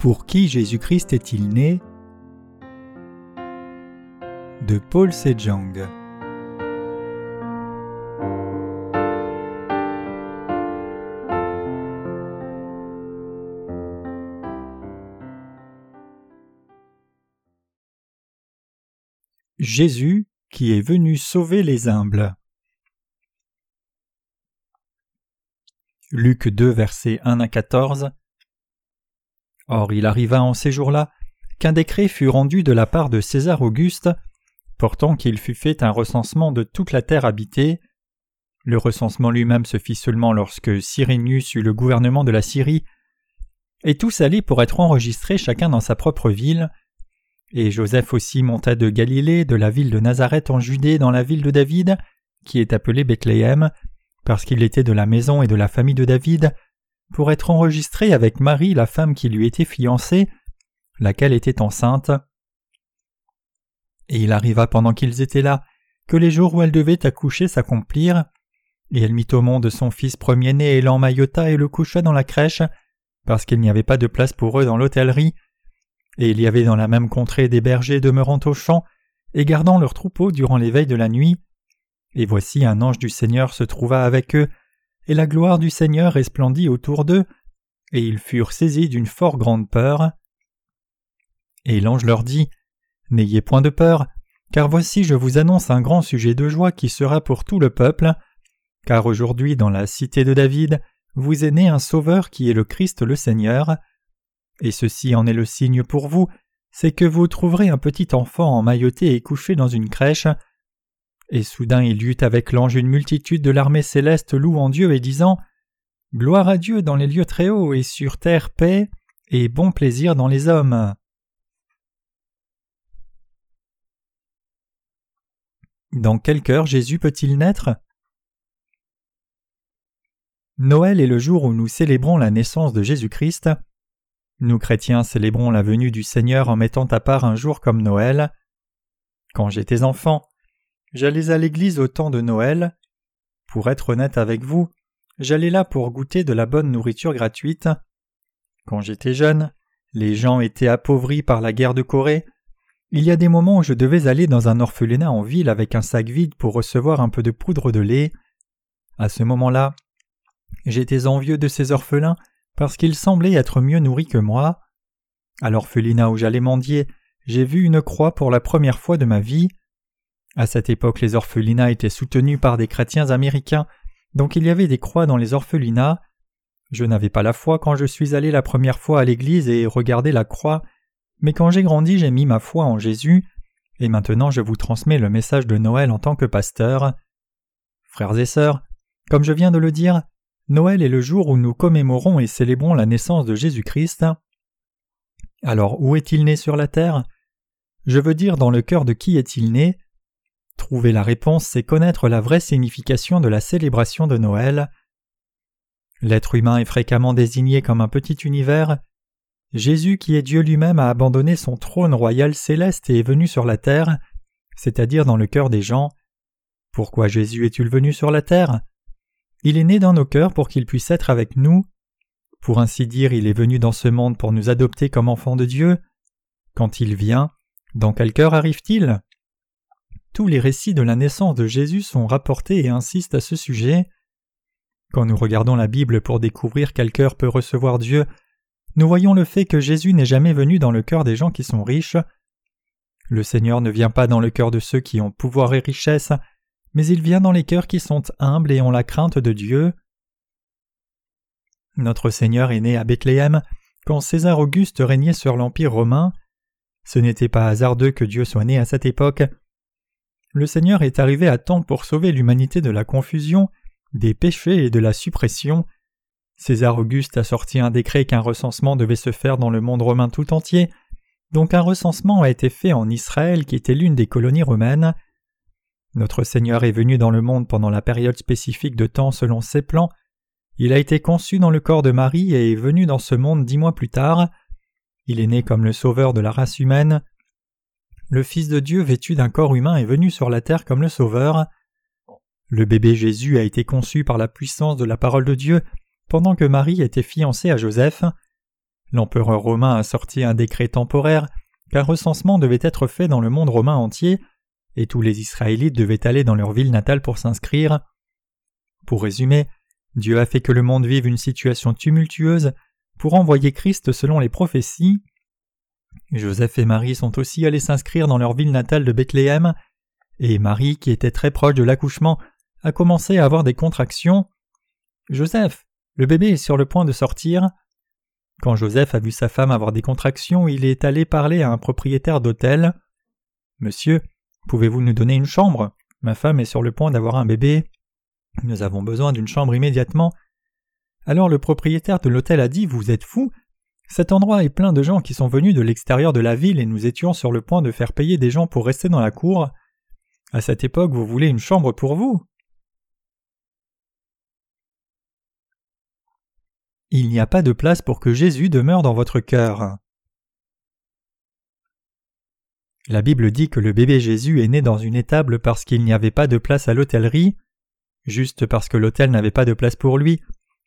Pour qui Jésus-Christ est-il né? De Paul Sejong. Jésus qui est venu sauver les humbles. Luc 2, versets 1 à 14. Or il arriva en ces jours-là qu'un décret fut rendu de la part de César Auguste, portant qu'il fut fait un recensement de toute la terre habitée. Le recensement lui-même se fit seulement lorsque Cyrénius eut le gouvernement de la Syrie, et tous allaient pour être enregistrés chacun dans sa propre ville. Et Joseph aussi monta de Galilée, de la ville de Nazareth en Judée, dans la ville de David, qui est appelée Bethléem, parce qu'il était de la maison et de la famille de David, pour être enregistré avec Marie, la femme qui lui était fiancée, laquelle était enceinte. Et il arriva pendant qu'ils étaient là, que les jours où elle devait accoucher s'accomplirent, et elle mit au monde son fils premier-né et l'emmaillota et le coucha dans la crèche, parce qu'il n'y avait pas de place pour eux dans l'hôtellerie, et il y avait dans la même contrée des bergers demeurant au champ et gardant leurs troupeaux durant les veilles de la nuit. Et voici un ange du Seigneur se trouva avec eux, et la gloire du Seigneur resplendit autour d'eux, et ils furent saisis d'une fort grande peur. Et l'ange leur dit N'ayez point de peur, car voici je vous annonce un grand sujet de joie qui sera pour tout le peuple, car aujourd'hui dans la cité de David vous est né un Sauveur qui est le Christ le Seigneur. Et ceci en est le signe pour vous, c'est que vous trouverez un petit enfant emmailloté et couché dans une crèche, et soudain il y eut avec l'ange une multitude de l'armée céleste louant Dieu et disant Gloire à Dieu dans les lieux très hauts et sur terre paix et bon plaisir dans les hommes. Dans quel cœur Jésus peut-il naître? Noël est le jour où nous célébrons la naissance de Jésus-Christ. Nous chrétiens célébrons la venue du Seigneur en mettant à part un jour comme Noël. Quand j'étais enfant, J'allais à l'église au temps de Noël. Pour être honnête avec vous, j'allais là pour goûter de la bonne nourriture gratuite. Quand j'étais jeune, les gens étaient appauvris par la guerre de Corée. Il y a des moments où je devais aller dans un orphelinat en ville avec un sac vide pour recevoir un peu de poudre de lait. À ce moment-là, j'étais envieux de ces orphelins parce qu'ils semblaient être mieux nourris que moi. À l'orphelinat où j'allais mendier, j'ai vu une croix pour la première fois de ma vie. À cette époque, les orphelinats étaient soutenus par des chrétiens américains, donc il y avait des croix dans les orphelinats. Je n'avais pas la foi quand je suis allé la première fois à l'église et regardé la croix, mais quand j'ai grandi, j'ai mis ma foi en Jésus, et maintenant je vous transmets le message de Noël en tant que pasteur. Frères et sœurs, comme je viens de le dire, Noël est le jour où nous commémorons et célébrons la naissance de Jésus-Christ. Alors où est-il né sur la terre? Je veux dire dans le cœur de qui est-il né Trouver la réponse, c'est connaître la vraie signification de la célébration de Noël. L'être humain est fréquemment désigné comme un petit univers. Jésus, qui est Dieu lui-même, a abandonné son trône royal céleste et est venu sur la terre, c'est-à-dire dans le cœur des gens. Pourquoi Jésus est-il venu sur la terre? Il est né dans nos cœurs pour qu'il puisse être avec nous. Pour ainsi dire, il est venu dans ce monde pour nous adopter comme enfants de Dieu. Quand il vient, dans quel cœur arrive-t-il? Tous les récits de la naissance de Jésus sont rapportés et insistent à ce sujet. Quand nous regardons la Bible pour découvrir quel cœur peut recevoir Dieu, nous voyons le fait que Jésus n'est jamais venu dans le cœur des gens qui sont riches. Le Seigneur ne vient pas dans le cœur de ceux qui ont pouvoir et richesse, mais il vient dans les cœurs qui sont humbles et ont la crainte de Dieu. Notre Seigneur est né à Bethléem quand César Auguste régnait sur l'Empire romain. Ce n'était pas hasardeux que Dieu soit né à cette époque, le Seigneur est arrivé à temps pour sauver l'humanité de la confusion, des péchés et de la suppression. César Auguste a sorti un décret qu'un recensement devait se faire dans le monde romain tout entier, donc un recensement a été fait en Israël qui était l'une des colonies romaines. Notre Seigneur est venu dans le monde pendant la période spécifique de temps selon ses plans. Il a été conçu dans le corps de Marie et est venu dans ce monde dix mois plus tard. Il est né comme le sauveur de la race humaine le Fils de Dieu vêtu d'un corps humain est venu sur la terre comme le Sauveur. Le bébé Jésus a été conçu par la puissance de la parole de Dieu pendant que Marie était fiancée à Joseph. L'empereur romain a sorti un décret temporaire qu'un recensement devait être fait dans le monde romain entier, et tous les Israélites devaient aller dans leur ville natale pour s'inscrire. Pour résumer, Dieu a fait que le monde vive une situation tumultueuse pour envoyer Christ selon les prophéties. Joseph et Marie sont aussi allés s'inscrire dans leur ville natale de Bethléem, et Marie, qui était très proche de l'accouchement, a commencé à avoir des contractions. Joseph, le bébé est sur le point de sortir. Quand Joseph a vu sa femme avoir des contractions, il est allé parler à un propriétaire d'hôtel. Monsieur, pouvez-vous nous donner une chambre? Ma femme est sur le point d'avoir un bébé. Nous avons besoin d'une chambre immédiatement. Alors le propriétaire de l'hôtel a dit Vous êtes fou Cet endroit est plein de gens qui sont venus de l'extérieur de la ville et nous étions sur le point de faire payer des gens pour rester dans la cour. À cette époque, vous voulez une chambre pour vous? Il n'y a pas de place pour que Jésus demeure dans votre cœur. La Bible dit que le bébé Jésus est né dans une étable parce qu'il n'y avait pas de place à l'hôtellerie. Juste parce que l'hôtel n'avait pas de place pour lui,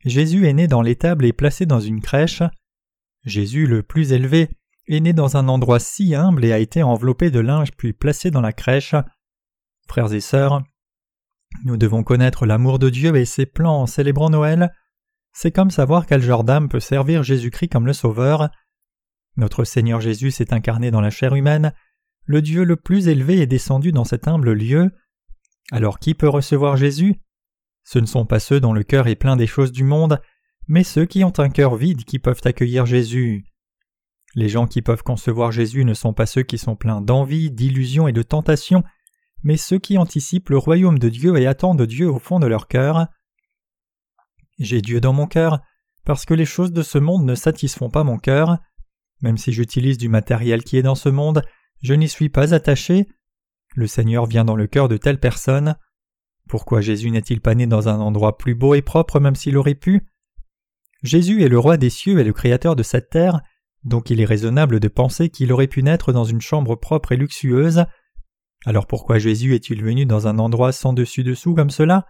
Jésus est né dans l'étable et placé dans une crèche. Jésus, le plus élevé, est né dans un endroit si humble et a été enveloppé de linge puis placé dans la crèche. Frères et sœurs, nous devons connaître l'amour de Dieu et ses plans en célébrant Noël. C'est comme savoir quel genre d'âme peut servir Jésus-Christ comme le Sauveur. Notre Seigneur Jésus s'est incarné dans la chair humaine, le Dieu le plus élevé est descendu dans cet humble lieu. Alors qui peut recevoir Jésus? Ce ne sont pas ceux dont le cœur est plein des choses du monde, mais ceux qui ont un cœur vide qui peuvent accueillir Jésus. Les gens qui peuvent concevoir Jésus ne sont pas ceux qui sont pleins d'envie, d'illusions et de tentations, mais ceux qui anticipent le royaume de Dieu et attendent Dieu au fond de leur cœur. J'ai Dieu dans mon cœur, parce que les choses de ce monde ne satisfont pas mon cœur. Même si j'utilise du matériel qui est dans ce monde, je n'y suis pas attaché. Le Seigneur vient dans le cœur de telle personne. Pourquoi Jésus n'est-il pas né dans un endroit plus beau et propre même s'il aurait pu? Jésus est le roi des cieux et le créateur de cette terre, donc il est raisonnable de penser qu'il aurait pu naître dans une chambre propre et luxueuse. Alors pourquoi Jésus est-il venu dans un endroit sans dessus-dessous comme cela?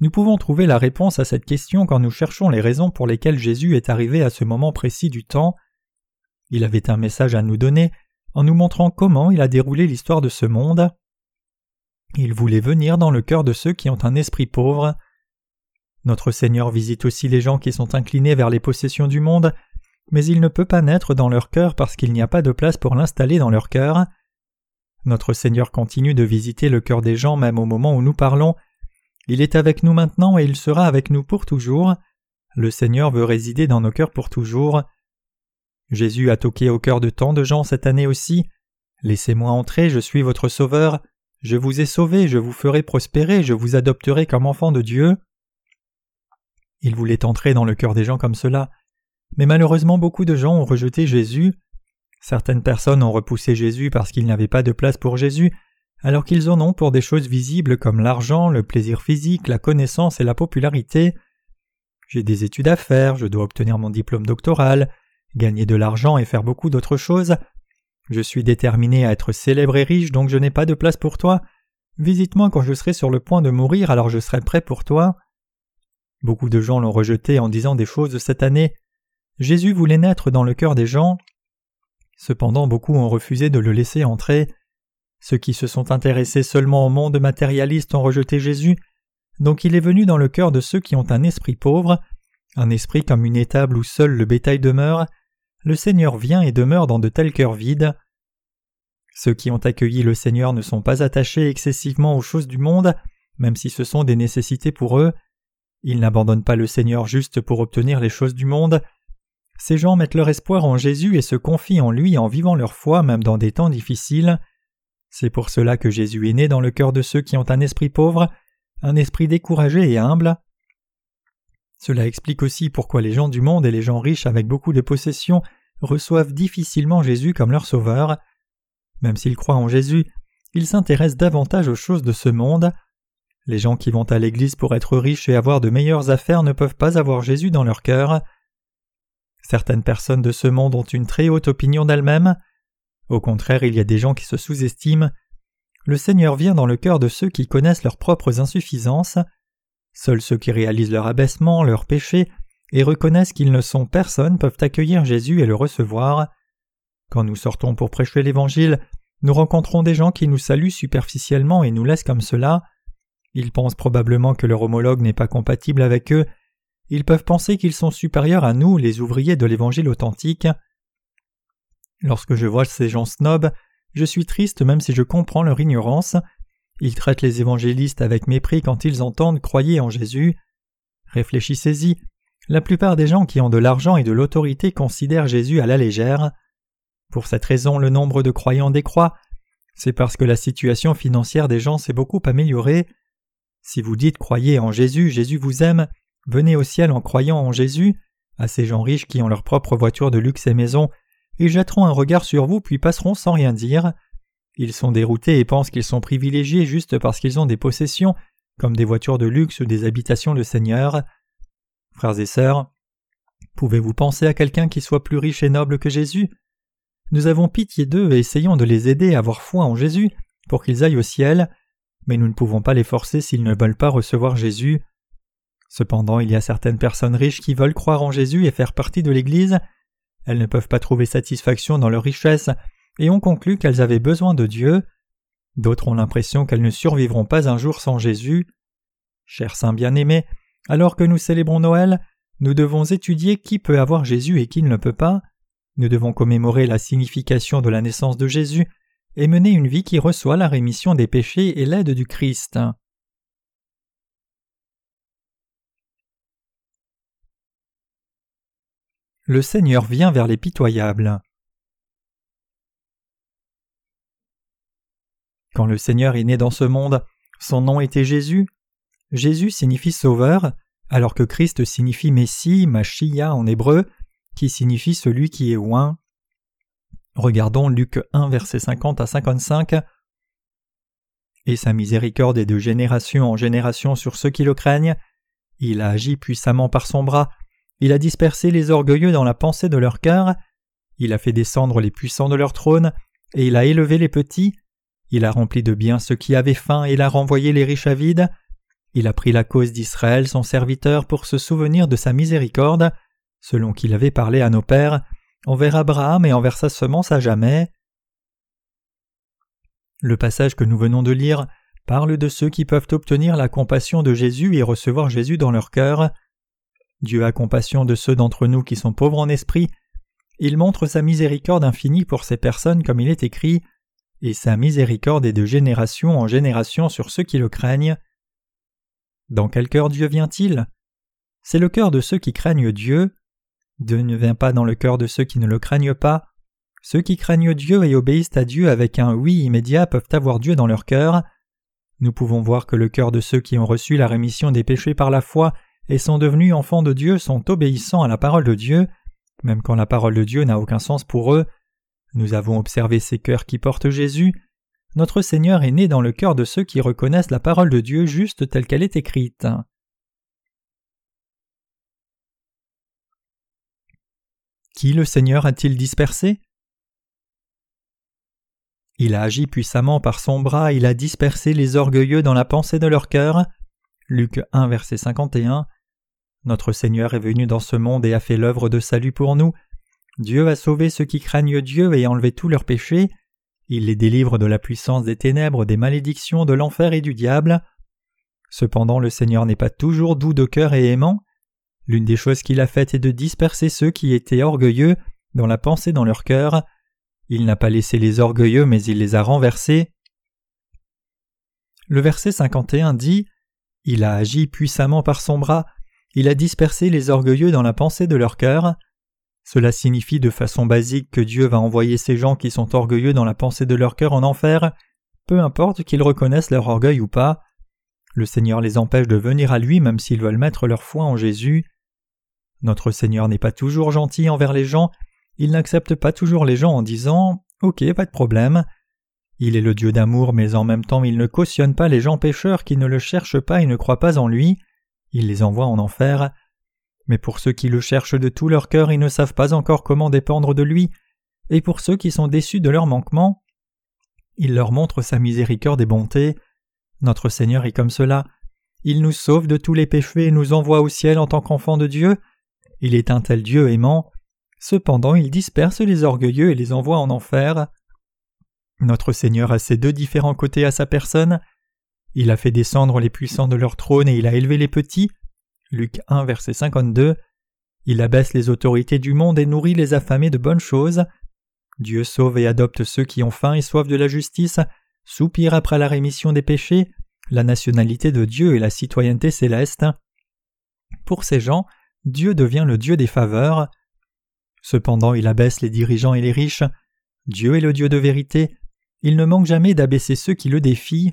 Nous pouvons trouver la réponse à cette question quand nous cherchons les raisons pour lesquelles Jésus est arrivé à ce moment précis du temps. Il avait un message à nous donner en nous montrant comment il a déroulé l'histoire de ce monde. Il voulait venir dans le cœur de ceux qui ont un esprit pauvre. Notre Seigneur visite aussi les gens qui sont inclinés vers les possessions du monde, mais il ne peut pas naître dans leur cœur parce qu'il n'y a pas de place pour l'installer dans leur cœur. Notre Seigneur continue de visiter le cœur des gens même au moment où nous parlons, il est avec nous maintenant et il sera avec nous pour toujours. Le Seigneur veut résider dans nos cœurs pour toujours. Jésus a toqué au cœur de tant de gens cette année aussi. Laissez-moi entrer, je suis votre Sauveur. Je vous ai sauvé, je vous ferai prospérer, je vous adopterai comme enfant de Dieu. Il voulait entrer dans le cœur des gens comme cela, mais malheureusement beaucoup de gens ont rejeté Jésus. Certaines personnes ont repoussé Jésus parce qu'il n'y avait pas de place pour Jésus, alors qu'ils en ont pour des choses visibles comme l'argent, le plaisir physique, la connaissance et la popularité. J'ai des études à faire, je dois obtenir mon diplôme doctoral, gagner de l'argent et faire beaucoup d'autres choses. Je suis déterminé à être célèbre et riche, donc je n'ai pas de place pour toi. Visite-moi quand je serai sur le point de mourir, alors je serai prêt pour toi. Beaucoup de gens l'ont rejeté en disant des choses cette année. Jésus voulait naître dans le cœur des gens. Cependant beaucoup ont refusé de le laisser entrer. Ceux qui se sont intéressés seulement au monde matérialiste ont rejeté Jésus, donc il est venu dans le cœur de ceux qui ont un esprit pauvre, un esprit comme une étable où seul le bétail demeure, le Seigneur vient et demeure dans de tels cœurs vides. Ceux qui ont accueilli le Seigneur ne sont pas attachés excessivement aux choses du monde, même si ce sont des nécessités pour eux. Ils n'abandonnent pas le Seigneur juste pour obtenir les choses du monde. Ces gens mettent leur espoir en Jésus et se confient en lui en vivant leur foi même dans des temps difficiles. C'est pour cela que Jésus est né dans le cœur de ceux qui ont un esprit pauvre, un esprit découragé et humble. Cela explique aussi pourquoi les gens du monde et les gens riches avec beaucoup de possessions reçoivent difficilement Jésus comme leur sauveur. Même s'ils croient en Jésus, ils s'intéressent davantage aux choses de ce monde. Les gens qui vont à l'église pour être riches et avoir de meilleures affaires ne peuvent pas avoir Jésus dans leur cœur. Certaines personnes de ce monde ont une très haute opinion d'elles-mêmes. Au contraire, il y a des gens qui se sous-estiment. Le Seigneur vient dans le cœur de ceux qui connaissent leurs propres insuffisances. Seuls ceux qui réalisent leur abaissement, leur péché, et reconnaissent qu'ils ne sont personne peuvent accueillir Jésus et le recevoir. Quand nous sortons pour prêcher l'Évangile, nous rencontrons des gens qui nous saluent superficiellement et nous laissent comme cela. Ils pensent probablement que leur homologue n'est pas compatible avec eux. Ils peuvent penser qu'ils sont supérieurs à nous, les ouvriers de l'Évangile authentique. Lorsque je vois ces gens snobs, je suis triste même si je comprends leur ignorance. Ils traitent les évangélistes avec mépris quand ils entendent croyez en Jésus. Réfléchissez-y. La plupart des gens qui ont de l'argent et de l'autorité considèrent Jésus à la légère. Pour cette raison, le nombre de croyants décroît. C'est parce que la situation financière des gens s'est beaucoup améliorée. Si vous dites croyez en Jésus, Jésus vous aime, venez au ciel en croyant en Jésus, à ces gens riches qui ont leur propre voiture de luxe et maison, ils jetteront un regard sur vous puis passeront sans rien dire. Ils sont déroutés et pensent qu'ils sont privilégiés juste parce qu'ils ont des possessions, comme des voitures de luxe ou des habitations de seigneur. Frères et sœurs, pouvez-vous penser à quelqu'un qui soit plus riche et noble que Jésus? Nous avons pitié d'eux et essayons de les aider à avoir foi en Jésus pour qu'ils aillent au ciel, mais nous ne pouvons pas les forcer s'ils ne veulent pas recevoir Jésus. Cependant, il y a certaines personnes riches qui veulent croire en Jésus et faire partie de l'Église. Elles ne peuvent pas trouver satisfaction dans leur richesse et ont conclu qu'elles avaient besoin de Dieu. D'autres ont l'impression qu'elles ne survivront pas un jour sans Jésus. Chers saints bien-aimés, alors que nous célébrons Noël, nous devons étudier qui peut avoir Jésus et qui ne le peut pas. Nous devons commémorer la signification de la naissance de Jésus et mener une vie qui reçoit la rémission des péchés et l'aide du Christ. Le Seigneur vient vers les pitoyables. Quand le Seigneur est né dans ce monde, son nom était Jésus. Jésus signifie Sauveur, alors que Christ signifie Messie, Machia en hébreu, qui signifie celui qui est oint. Regardons Luc 1, verset 50 à 55. Et sa miséricorde est de génération en génération sur ceux qui le craignent. Il a agi puissamment par son bras. Il a dispersé les orgueilleux dans la pensée de leur cœur. Il a fait descendre les puissants de leur trône. Et il a élevé les petits. Il a rempli de bien ceux qui avaient faim et il a renvoyé les riches à vide. Il a pris la cause d'Israël, son serviteur, pour se souvenir de sa miséricorde, selon qu'il avait parlé à nos pères, envers Abraham et envers sa semence à jamais. Le passage que nous venons de lire parle de ceux qui peuvent obtenir la compassion de Jésus et recevoir Jésus dans leur cœur. Dieu a compassion de ceux d'entre nous qui sont pauvres en esprit. Il montre sa miséricorde infinie pour ces personnes comme il est écrit et sa miséricorde est de génération en génération sur ceux qui le craignent. Dans quel cœur Dieu vient-il? C'est le cœur de ceux qui craignent Dieu. Dieu ne vient pas dans le cœur de ceux qui ne le craignent pas. Ceux qui craignent Dieu et obéissent à Dieu avec un oui immédiat peuvent avoir Dieu dans leur cœur. Nous pouvons voir que le cœur de ceux qui ont reçu la rémission des péchés par la foi et sont devenus enfants de Dieu sont obéissants à la parole de Dieu, même quand la parole de Dieu n'a aucun sens pour eux. Nous avons observé ces cœurs qui portent Jésus. Notre Seigneur est né dans le cœur de ceux qui reconnaissent la parole de Dieu juste telle qu'elle est écrite. Qui le Seigneur a-t-il dispersé? Il a agi puissamment par son bras, il a dispersé les orgueilleux dans la pensée de leur cœur. Luc 1 verset 51. Notre Seigneur est venu dans ce monde et a fait l'œuvre de salut pour nous. Dieu a sauvé ceux qui craignent Dieu et enlevé tous leurs péchés. Il les délivre de la puissance des ténèbres, des malédictions, de l'enfer et du diable. Cependant le Seigneur n'est pas toujours doux de cœur et aimant. L'une des choses qu'il a faites est de disperser ceux qui étaient orgueilleux dans la pensée dans leur cœur. Il n'a pas laissé les orgueilleux, mais il les a renversés. Le verset 51 dit Il a agi puissamment par son bras, il a dispersé les orgueilleux dans la pensée de leur cœur. Cela signifie de façon basique que Dieu va envoyer ces gens qui sont orgueilleux dans la pensée de leur cœur en enfer, peu importe qu'ils reconnaissent leur orgueil ou pas. Le Seigneur les empêche de venir à lui même s'ils veulent mettre leur foi en Jésus. Notre Seigneur n'est pas toujours gentil envers les gens, il n'accepte pas toujours les gens en disant Ok, pas de problème. Il est le Dieu d'amour, mais en même temps il ne cautionne pas les gens pécheurs qui ne le cherchent pas et ne croient pas en lui. Il les envoie en enfer. Mais pour ceux qui le cherchent de tout leur cœur et ne savent pas encore comment dépendre de lui, et pour ceux qui sont déçus de leur manquement, il leur montre sa miséricorde et bonté. Notre Seigneur est comme cela. Il nous sauve de tous les péchés et nous envoie au ciel en tant qu'enfants de Dieu. Il est un tel Dieu aimant. Cependant, il disperse les orgueilleux et les envoie en enfer. Notre Seigneur a ses deux différents côtés à sa personne. Il a fait descendre les puissants de leur trône et il a élevé les petits. Luc 1, verset 52. Il abaisse les autorités du monde et nourrit les affamés de bonnes choses. Dieu sauve et adopte ceux qui ont faim et soif de la justice, soupire après la rémission des péchés, la nationalité de Dieu et la citoyenneté céleste. Pour ces gens, Dieu devient le Dieu des faveurs. Cependant, il abaisse les dirigeants et les riches. Dieu est le Dieu de vérité. Il ne manque jamais d'abaisser ceux qui le défient.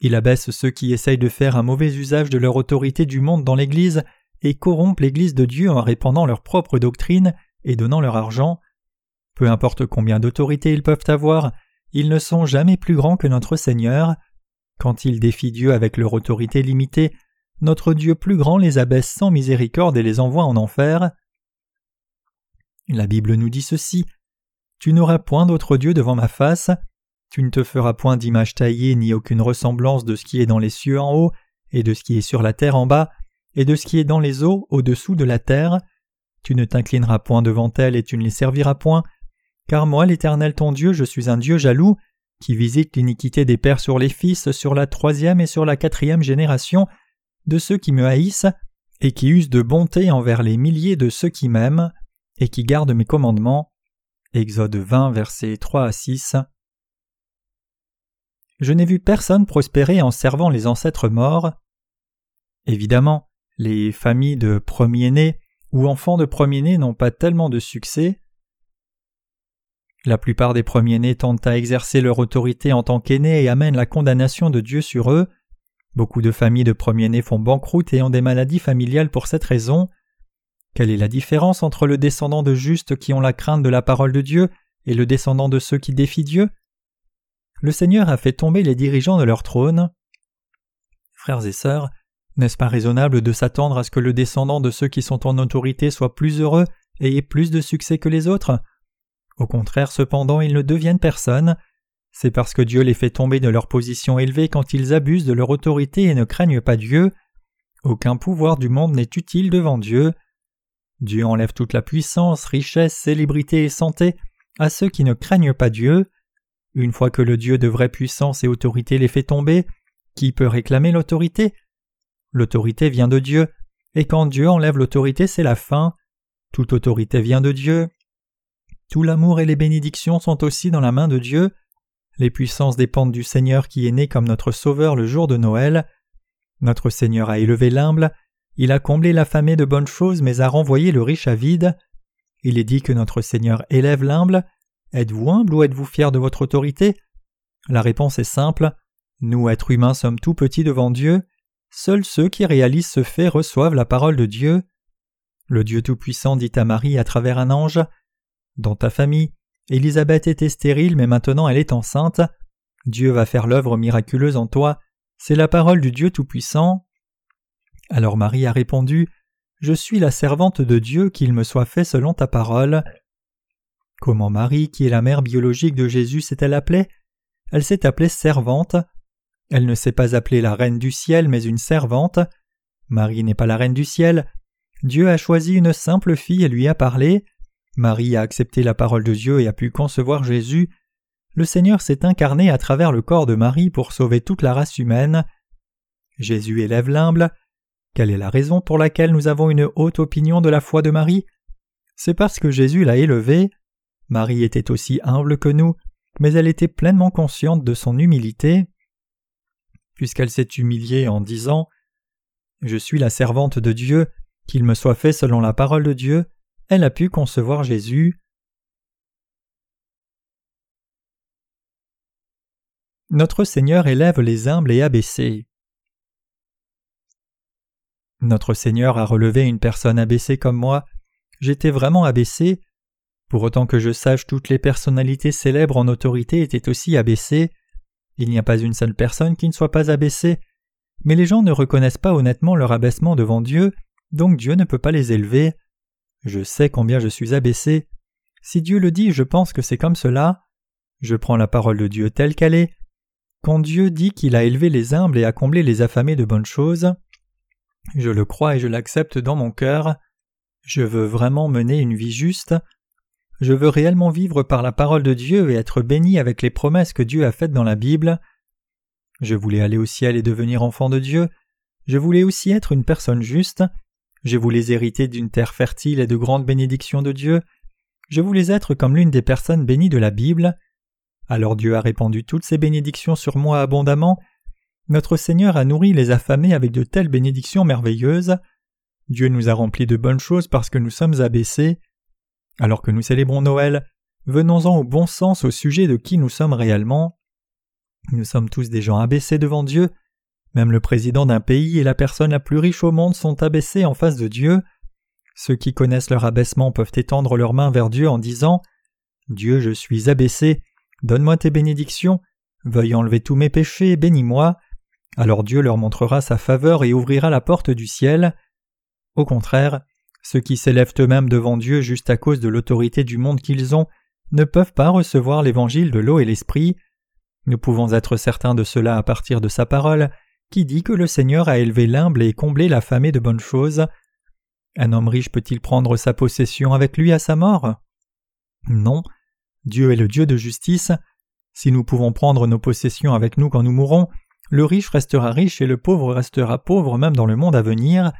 Il abaisse ceux qui essayent de faire un mauvais usage de leur autorité du monde dans l'Église et corrompent l'Église de Dieu en répandant leur propre doctrine et donnant leur argent. Peu importe combien d'autorité ils peuvent avoir, ils ne sont jamais plus grands que notre Seigneur. Quand ils défient Dieu avec leur autorité limitée, notre Dieu plus grand les abaisse sans miséricorde et les envoie en enfer. La Bible nous dit ceci Tu n'auras point d'autre Dieu devant ma face, tu ne te feras point d'image taillée ni aucune ressemblance de ce qui est dans les cieux en haut, et de ce qui est sur la terre en bas, et de ce qui est dans les eaux au-dessous de la terre. Tu ne t'inclineras point devant elles et tu ne les serviras point, car moi, l'Éternel ton Dieu, je suis un Dieu jaloux, qui visite l'iniquité des pères sur les fils, sur la troisième et sur la quatrième génération de ceux qui me haïssent, et qui usent de bonté envers les milliers de ceux qui m'aiment, et qui gardent mes commandements. Exode 20, versets 3 à 6. Je n'ai vu personne prospérer en servant les ancêtres morts. Évidemment, les familles de premiers-nés ou enfants de premiers-nés n'ont pas tellement de succès. La plupart des premiers-nés tentent à exercer leur autorité en tant qu'aînés et amènent la condamnation de Dieu sur eux. Beaucoup de familles de premiers-nés font banqueroute et ont des maladies familiales pour cette raison. Quelle est la différence entre le descendant de justes qui ont la crainte de la parole de Dieu et le descendant de ceux qui défient Dieu? Le Seigneur a fait tomber les dirigeants de leur trône. Frères et sœurs, n'est-ce pas raisonnable de s'attendre à ce que le descendant de ceux qui sont en autorité soit plus heureux et ait plus de succès que les autres? Au contraire, cependant, ils ne deviennent personne. C'est parce que Dieu les fait tomber de leur position élevée quand ils abusent de leur autorité et ne craignent pas Dieu. Aucun pouvoir du monde n'est utile devant Dieu. Dieu enlève toute la puissance, richesse, célébrité et santé à ceux qui ne craignent pas Dieu. Une fois que le Dieu de vraie puissance et autorité les fait tomber, qui peut réclamer l'autorité? L'autorité vient de Dieu, et quand Dieu enlève l'autorité, c'est la fin. Toute autorité vient de Dieu. Tout l'amour et les bénédictions sont aussi dans la main de Dieu. Les puissances dépendent du Seigneur qui est né comme notre Sauveur le jour de Noël. Notre Seigneur a élevé l'humble, il a comblé l'affamé de bonnes choses, mais a renvoyé le riche à vide. Il est dit que notre Seigneur élève l'humble. Êtes-vous humble ou êtes-vous fier de votre autorité? La réponse est simple. Nous, êtres humains, sommes tout petits devant Dieu. Seuls ceux qui réalisent ce fait reçoivent la parole de Dieu. Le Dieu Tout-Puissant dit à Marie à travers un ange Dans ta famille, Élisabeth était stérile, mais maintenant elle est enceinte. Dieu va faire l'œuvre miraculeuse en toi. C'est la parole du Dieu Tout-Puissant. Alors Marie a répondu Je suis la servante de Dieu, qu'il me soit fait selon ta parole. Comment Marie, qui est la mère biologique de Jésus, s'est-elle appelée? Elle s'est appelée servante. Elle ne s'est pas appelée la reine du ciel, mais une servante. Marie n'est pas la reine du ciel. Dieu a choisi une simple fille et lui a parlé. Marie a accepté la parole de Dieu et a pu concevoir Jésus. Le Seigneur s'est incarné à travers le corps de Marie pour sauver toute la race humaine. Jésus élève l'humble. Quelle est la raison pour laquelle nous avons une haute opinion de la foi de Marie? C'est parce que Jésus l'a élevée. Marie était aussi humble que nous, mais elle était pleinement consciente de son humilité puisqu'elle s'est humiliée en disant Je suis la servante de Dieu, qu'il me soit fait selon la parole de Dieu, elle a pu concevoir Jésus. Notre Seigneur élève les humbles et abaissés. Notre Seigneur a relevé une personne abaissée comme moi. J'étais vraiment abaissé. Pour autant que je sache, toutes les personnalités célèbres en autorité étaient aussi abaissées. Il n'y a pas une seule personne qui ne soit pas abaissée, mais les gens ne reconnaissent pas honnêtement leur abaissement devant Dieu, donc Dieu ne peut pas les élever. Je sais combien je suis abaissé. Si Dieu le dit, je pense que c'est comme cela. Je prends la parole de Dieu telle qu'elle est. Quand Dieu dit qu'il a élevé les humbles et a comblé les affamés de bonnes choses, je le crois et je l'accepte dans mon cœur. Je veux vraiment mener une vie juste. Je veux réellement vivre par la parole de Dieu et être béni avec les promesses que Dieu a faites dans la Bible. Je voulais aller au ciel et devenir enfant de Dieu. Je voulais aussi être une personne juste. Je voulais hériter d'une terre fertile et de grandes bénédictions de Dieu. Je voulais être comme l'une des personnes bénies de la Bible. Alors Dieu a répandu toutes ces bénédictions sur moi abondamment. Notre Seigneur a nourri les affamés avec de telles bénédictions merveilleuses. Dieu nous a remplis de bonnes choses parce que nous sommes abaissés. Alors que nous célébrons Noël, venons-en au bon sens au sujet de qui nous sommes réellement. Nous sommes tous des gens abaissés devant Dieu. Même le président d'un pays et la personne la plus riche au monde sont abaissés en face de Dieu. Ceux qui connaissent leur abaissement peuvent étendre leurs mains vers Dieu en disant Dieu, je suis abaissé, donne-moi tes bénédictions, veuille enlever tous mes péchés bénis-moi. Alors Dieu leur montrera sa faveur et ouvrira la porte du ciel. Au contraire, ceux qui s'élèvent eux-mêmes devant Dieu juste à cause de l'autorité du monde qu'ils ont ne peuvent pas recevoir l'évangile de l'eau et l'esprit. Nous pouvons être certains de cela à partir de sa parole, qui dit que le Seigneur a élevé l'humble et comblé l'affamé de bonnes choses. Un homme riche peut-il prendre sa possession avec lui à sa mort? Non. Dieu est le Dieu de justice. Si nous pouvons prendre nos possessions avec nous quand nous mourrons, le riche restera riche et le pauvre restera pauvre même dans le monde à venir.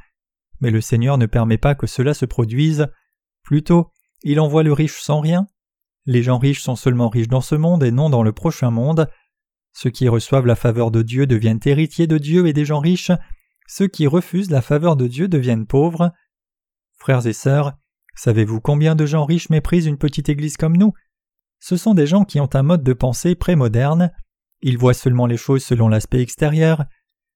Mais le Seigneur ne permet pas que cela se produise. Plutôt, il envoie le riche sans rien. Les gens riches sont seulement riches dans ce monde et non dans le prochain monde. Ceux qui reçoivent la faveur de Dieu deviennent héritiers de Dieu et des gens riches. Ceux qui refusent la faveur de Dieu deviennent pauvres. Frères et sœurs, savez-vous combien de gens riches méprisent une petite église comme nous? Ce sont des gens qui ont un mode de pensée prémoderne. Ils voient seulement les choses selon l'aspect extérieur.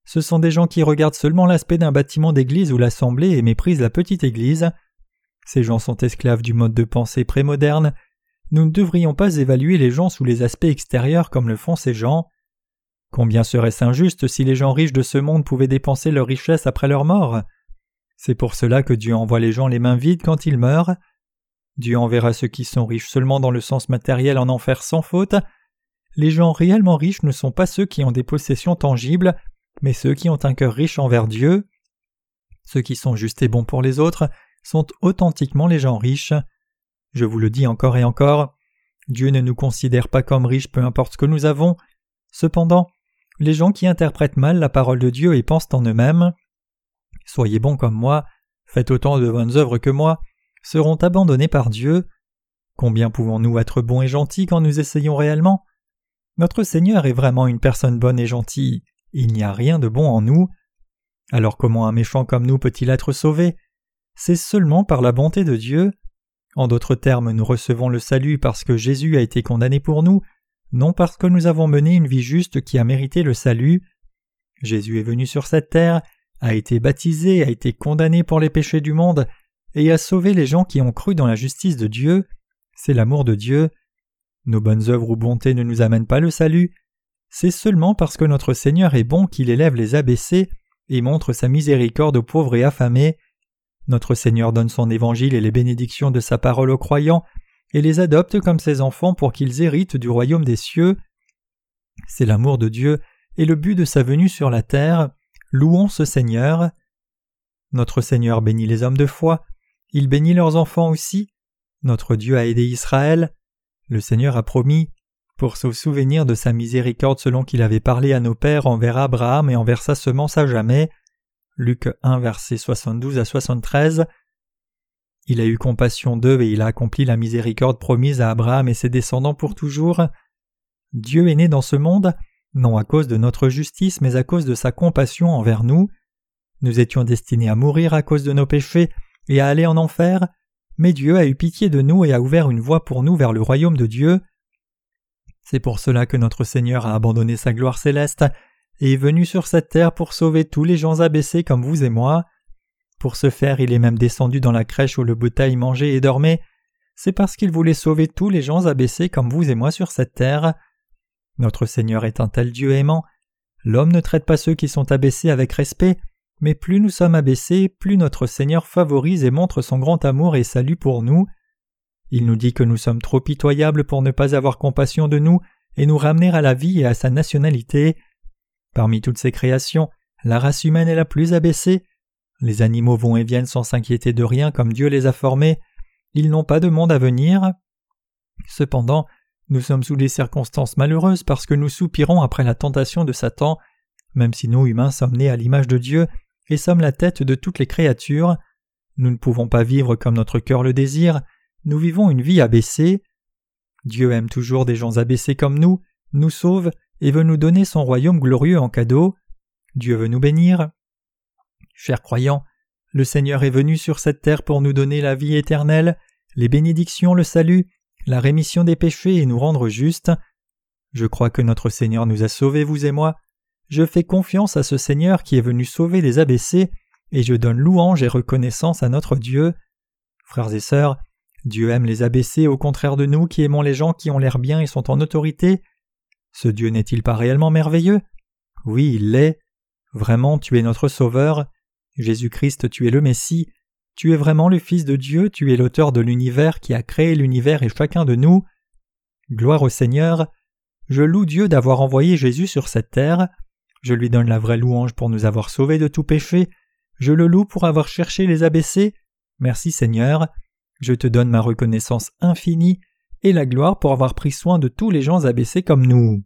Ce sont des gens qui regardent seulement l'aspect d'un bâtiment d'église ou l'assemblée et méprisent la petite église. Ces gens sont esclaves du mode de pensée prémoderne. Nous ne devrions pas évaluer les gens sous les aspects extérieurs comme le font ces gens. Combien serait-ce injuste si les gens riches de ce monde pouvaient dépenser leur richesse après leur mort? C'est pour cela que Dieu envoie les gens les mains vides quand ils meurent. Dieu enverra ceux qui sont riches seulement dans le sens matériel en enfer sans faute. Les gens réellement riches ne sont pas ceux qui ont des possessions tangibles, mais ceux qui ont un cœur riche envers Dieu. Ceux qui sont justes et bons pour les autres sont authentiquement les gens riches. Je vous le dis encore et encore, Dieu ne nous considère pas comme riches peu importe ce que nous avons. Cependant, les gens qui interprètent mal la parole de Dieu et pensent en eux-mêmes Soyez bons comme moi, faites autant de bonnes œuvres que moi, seront abandonnés par Dieu. Combien pouvons-nous être bons et gentils quand nous essayons réellement? Notre Seigneur est vraiment une personne bonne et gentille. Il n'y a rien de bon en nous. Alors comment un méchant comme nous peut-il être sauvé? C'est seulement par la bonté de Dieu. En d'autres termes, nous recevons le salut parce que Jésus a été condamné pour nous, non parce que nous avons mené une vie juste qui a mérité le salut. Jésus est venu sur cette terre, a été baptisé, a été condamné pour les péchés du monde, et a sauvé les gens qui ont cru dans la justice de Dieu. C'est l'amour de Dieu. Nos bonnes œuvres ou bontés ne nous amènent pas le salut, c'est seulement parce que notre Seigneur est bon qu'il élève les abaissés et montre sa miséricorde aux pauvres et affamés. Notre Seigneur donne son évangile et les bénédictions de sa parole aux croyants et les adopte comme ses enfants pour qu'ils héritent du royaume des cieux. C'est l'amour de Dieu et le but de sa venue sur la terre. Louons ce Seigneur. Notre Seigneur bénit les hommes de foi, il bénit leurs enfants aussi. Notre Dieu a aidé Israël. Le Seigneur a promis pour se souvenir de sa miséricorde selon qu'il avait parlé à nos pères envers Abraham et envers sa semence à jamais. Luc 1 versets 72 à 73. Il a eu compassion d'eux et il a accompli la miséricorde promise à Abraham et ses descendants pour toujours. Dieu est né dans ce monde, non à cause de notre justice, mais à cause de sa compassion envers nous. Nous étions destinés à mourir à cause de nos péchés et à aller en enfer, mais Dieu a eu pitié de nous et a ouvert une voie pour nous vers le royaume de Dieu. C'est pour cela que notre Seigneur a abandonné sa gloire céleste et est venu sur cette terre pour sauver tous les gens abaissés comme vous et moi. Pour ce faire, il est même descendu dans la crèche où le bétail mangeait et dormait. C'est parce qu'il voulait sauver tous les gens abaissés comme vous et moi sur cette terre. Notre Seigneur est un tel Dieu aimant. L'homme ne traite pas ceux qui sont abaissés avec respect, mais plus nous sommes abaissés, plus notre Seigneur favorise et montre son grand amour et salut pour nous. Il nous dit que nous sommes trop pitoyables pour ne pas avoir compassion de nous et nous ramener à la vie et à sa nationalité. Parmi toutes ces créations, la race humaine est la plus abaissée. Les animaux vont et viennent sans s'inquiéter de rien comme Dieu les a formés. Ils n'ont pas de monde à venir. Cependant, nous sommes sous des circonstances malheureuses parce que nous soupirons après la tentation de Satan, même si nous humains sommes nés à l'image de Dieu et sommes la tête de toutes les créatures. Nous ne pouvons pas vivre comme notre cœur le désire, nous vivons une vie abaissée. Dieu aime toujours des gens abaissés comme nous, nous sauve et veut nous donner son royaume glorieux en cadeau. Dieu veut nous bénir. Chers croyants, le Seigneur est venu sur cette terre pour nous donner la vie éternelle, les bénédictions, le salut, la rémission des péchés et nous rendre justes. Je crois que notre Seigneur nous a sauvés, vous et moi. Je fais confiance à ce Seigneur qui est venu sauver les abaissés, et je donne louange et reconnaissance à notre Dieu. Frères et sœurs, Dieu aime les abaissés au contraire de nous qui aimons les gens qui ont l'air bien et sont en autorité. Ce Dieu n'est-il pas réellement merveilleux? Oui, il l'est. Vraiment, tu es notre Sauveur. Jésus-Christ, tu es le Messie. Tu es vraiment le Fils de Dieu, tu es l'auteur de l'univers qui a créé l'univers et chacun de nous. Gloire au Seigneur. Je loue Dieu d'avoir envoyé Jésus sur cette terre. Je lui donne la vraie louange pour nous avoir sauvés de tout péché. Je le loue pour avoir cherché les abaissés. Merci Seigneur. Je te donne ma reconnaissance infinie et la gloire pour avoir pris soin de tous les gens abaissés comme nous.